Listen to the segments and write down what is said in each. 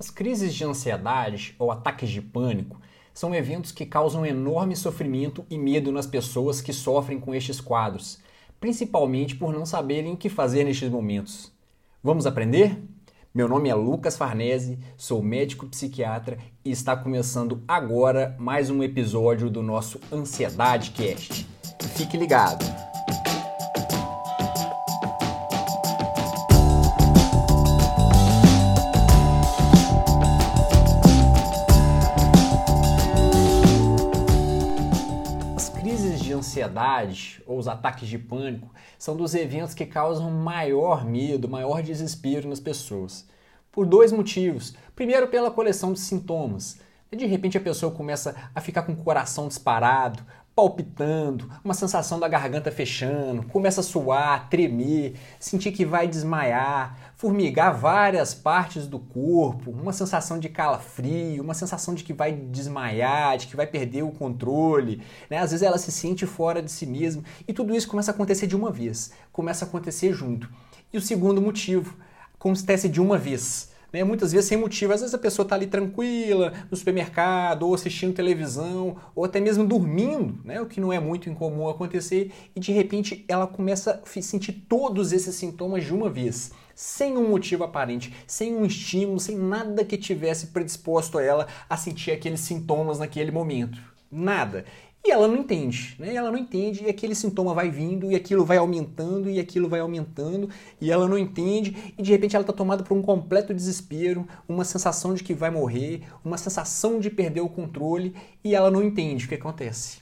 As crises de ansiedade ou ataques de pânico são eventos que causam enorme sofrimento e medo nas pessoas que sofrem com estes quadros, principalmente por não saberem o que fazer nestes momentos. Vamos aprender? Meu nome é Lucas Farnese, sou médico psiquiatra e está começando agora mais um episódio do nosso Ansiedade Cast. Fique ligado! Ansiedade ou os ataques de pânico são dos eventos que causam maior medo, maior desespero nas pessoas. Por dois motivos. Primeiro, pela coleção de sintomas. De repente a pessoa começa a ficar com o coração disparado, palpitando, uma sensação da garganta fechando, começa a suar, tremer, sentir que vai desmaiar, formigar várias partes do corpo, uma sensação de calafrio, uma sensação de que vai desmaiar, de que vai perder o controle. Né? Às vezes ela se sente fora de si mesma e tudo isso começa a acontecer de uma vez, começa a acontecer junto. E o segundo motivo, acontece de uma vez né? Muitas vezes sem motivo. Às vezes a pessoa está ali tranquila no supermercado, ou assistindo televisão, ou até mesmo dormindo, né? o que não é muito incomum acontecer, e de repente ela começa a sentir todos esses sintomas de uma vez sem um motivo aparente, sem um estímulo, sem nada que tivesse predisposto ela a sentir aqueles sintomas naquele momento. Nada. E ela não entende, né? Ela não entende e aquele sintoma vai vindo e aquilo vai aumentando e aquilo vai aumentando e ela não entende e de repente ela está tomada por um completo desespero, uma sensação de que vai morrer, uma sensação de perder o controle e ela não entende o que acontece.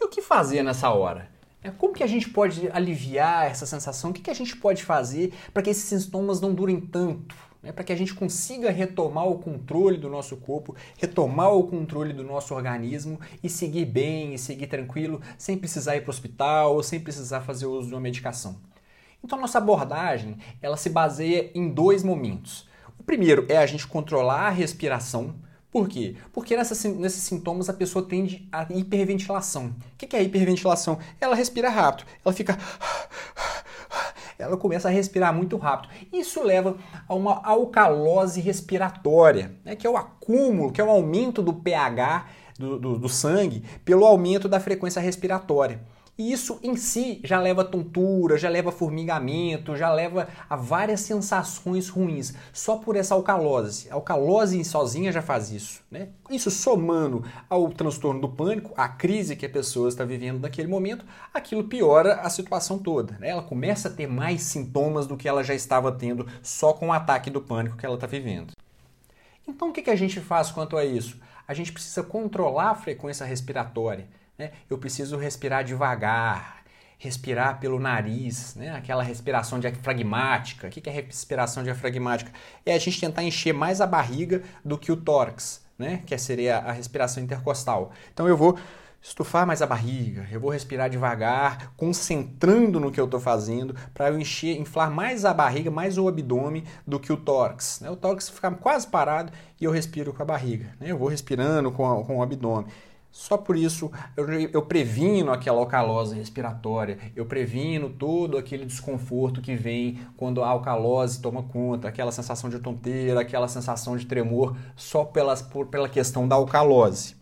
E o que fazer nessa hora? É, como que a gente pode aliviar essa sensação? O que a gente pode fazer para que esses sintomas não durem tanto? Né, para que a gente consiga retomar o controle do nosso corpo, retomar o controle do nosso organismo e seguir bem e seguir tranquilo, sem precisar ir para o hospital ou sem precisar fazer uso de uma medicação. Então, nossa abordagem ela se baseia em dois momentos. O primeiro é a gente controlar a respiração. Por quê? Porque nessas, nesses sintomas a pessoa tende a hiperventilação. O que é hiperventilação? Ela respira rápido, ela fica ela começa a respirar muito rápido. Isso leva a uma alcalose respiratória, né, que é o acúmulo, que é o aumento do pH do, do, do sangue pelo aumento da frequência respiratória. E isso em si já leva a tontura, já leva a formigamento, já leva a várias sensações ruins, só por essa alcalose. A alcalose sozinha já faz isso. Né? Isso somando ao transtorno do pânico, a crise que a pessoa está vivendo naquele momento, aquilo piora a situação toda. Né? Ela começa a ter mais sintomas do que ela já estava tendo só com o ataque do pânico que ela está vivendo. Então o que a gente faz quanto a isso? A gente precisa controlar a frequência respiratória. Né? Eu preciso respirar devagar, respirar pelo nariz, né? aquela respiração diafragmática. O que é respiração diafragmática? É a gente tentar encher mais a barriga do que o tórax, né? que seria a respiração intercostal. Então eu vou estufar mais a barriga, eu vou respirar devagar, concentrando no que eu estou fazendo, para eu encher, inflar mais a barriga, mais o abdômen do que o tórax. Né? O tórax fica quase parado e eu respiro com a barriga. Né? Eu vou respirando com, a, com o abdômen. Só por isso eu, eu previno aquela alcalose respiratória, eu previno todo aquele desconforto que vem quando a alcalose toma conta, aquela sensação de tonteira, aquela sensação de tremor, só pelas, por, pela questão da alcalose.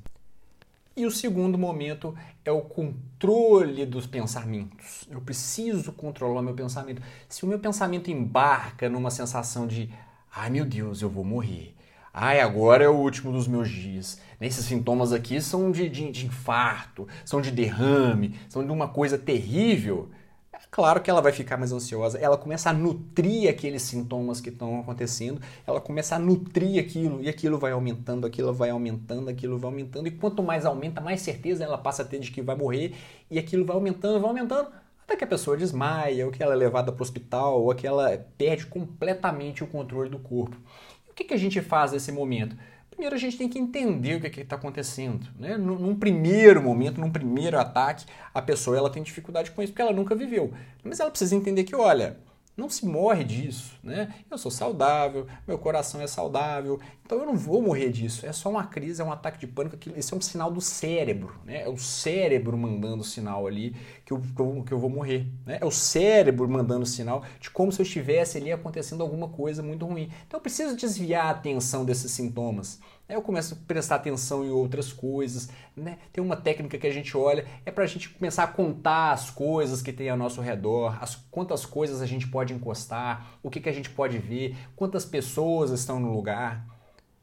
E o segundo momento é o controle dos pensamentos. Eu preciso controlar meu pensamento. Se o meu pensamento embarca numa sensação de, ai meu Deus, eu vou morrer Ai, agora é o último dos meus dias. Esses sintomas aqui são de, de, de infarto, são de derrame, são de uma coisa terrível. É claro que ela vai ficar mais ansiosa. Ela começa a nutrir aqueles sintomas que estão acontecendo, ela começa a nutrir aquilo, e aquilo vai aumentando, aquilo vai aumentando, aquilo vai aumentando. E quanto mais aumenta, mais certeza ela passa a ter de que vai morrer, e aquilo vai aumentando, vai aumentando, até que a pessoa desmaia, ou que ela é levada para o hospital, ou que ela perde completamente o controle do corpo. O que, que a gente faz nesse momento? Primeiro a gente tem que entender o que está acontecendo. Né? Num, num, primeiro momento, num primeiro ataque, a pessoa ela tem dificuldade com isso porque ela nunca viveu. Mas ela precisa entender que, olha, Não se morre disso, né? Eu sou saudável, meu coração é saudável, então eu não vou morrer disso. É só uma crise, é um ataque de pânico. Esse é um sinal do cérebro, né? É o cérebro mandando sinal ali que eu, que eu vou morrer. Né? É o cérebro mandando sinal de como se eu estivesse ali acontecendo alguma coisa muito ruim. Então eu preciso desviar a atenção desses sintomas. Aí eu começo a prestar atenção em outras coisas, né? Tem uma técnica que a gente olha, é para a gente começar a contar as coisas que tem ao nosso redor, as, quantas coisas a gente pode encostar, o que, que a gente pode ver, quantas pessoas estão no lugar.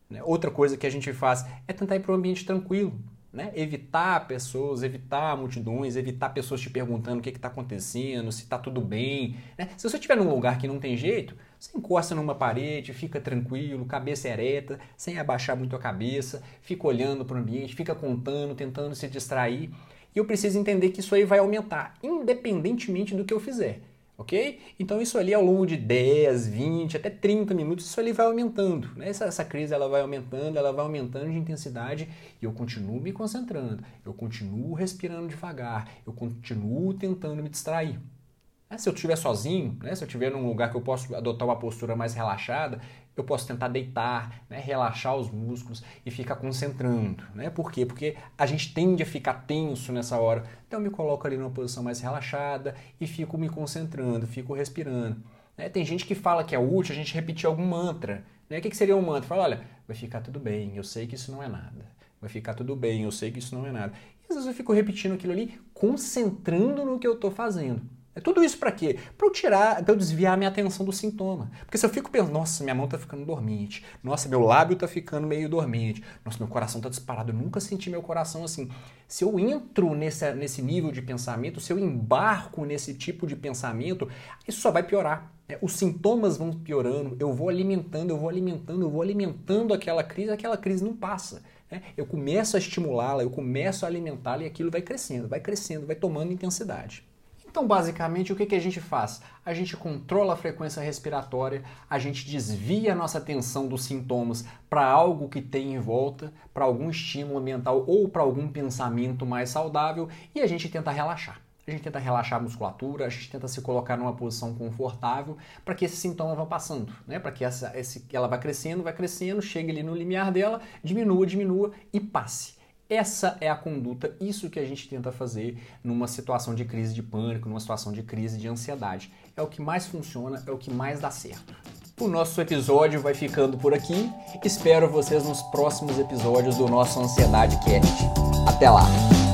Né? Outra coisa que a gente faz é tentar ir para um ambiente tranquilo. Né? Evitar pessoas, evitar multidões, evitar pessoas te perguntando o que está acontecendo, se está tudo bem. Né? Se você estiver num lugar que não tem jeito, você encosta numa parede, fica tranquilo, cabeça ereta, sem abaixar muito a cabeça, fica olhando para o ambiente, fica contando, tentando se distrair. E eu preciso entender que isso aí vai aumentar, independentemente do que eu fizer ok? Então isso ali ao longo de 10, 20, até 30 minutos, isso ali vai aumentando, né? Essa, essa crise ela vai aumentando, ela vai aumentando de intensidade e eu continuo me concentrando, eu continuo respirando devagar, eu continuo tentando me distrair. É, se eu estiver sozinho, né, se eu estiver num lugar que eu posso adotar uma postura mais relaxada, eu posso tentar deitar, né, relaxar os músculos e ficar concentrando. Né? Por quê? Porque a gente tende a ficar tenso nessa hora. Então eu me coloco ali numa posição mais relaxada e fico me concentrando, fico respirando. Né? Tem gente que fala que é útil a gente repetir algum mantra. Né? O que, que seria um mantra? Fala, olha, vai ficar tudo bem, eu sei que isso não é nada. Vai ficar tudo bem, eu sei que isso não é nada. E às vezes eu fico repetindo aquilo ali, concentrando no que eu estou fazendo. É tudo isso para quê? Para eu tirar, para eu desviar a minha atenção do sintoma. Porque se eu fico pensando, nossa, minha mão tá ficando dormente, nossa, meu lábio tá ficando meio dormente, nossa, meu coração tá disparado, eu nunca senti meu coração assim. Se eu entro nesse, nesse nível de pensamento, se eu embarco nesse tipo de pensamento, isso só vai piorar. É, os sintomas vão piorando, eu vou alimentando, eu vou alimentando, eu vou alimentando aquela crise, aquela crise não passa. Né? Eu começo a estimulá-la, eu começo a alimentá-la e aquilo vai crescendo, vai crescendo, vai tomando intensidade. Então, basicamente, o que, que a gente faz? A gente controla a frequência respiratória, a gente desvia a nossa atenção dos sintomas para algo que tem em volta, para algum estímulo mental ou para algum pensamento mais saudável e a gente tenta relaxar. A gente tenta relaxar a musculatura, a gente tenta se colocar numa posição confortável para que esse sintoma vá passando, né? Para que essa, esse, ela vá crescendo, vai crescendo, chegue ali no limiar dela, diminua, diminua e passe. Essa é a conduta, isso que a gente tenta fazer numa situação de crise de pânico, numa situação de crise de ansiedade. É o que mais funciona, é o que mais dá certo. O nosso episódio vai ficando por aqui. Espero vocês nos próximos episódios do nosso Ansiedade Cast. Até lá!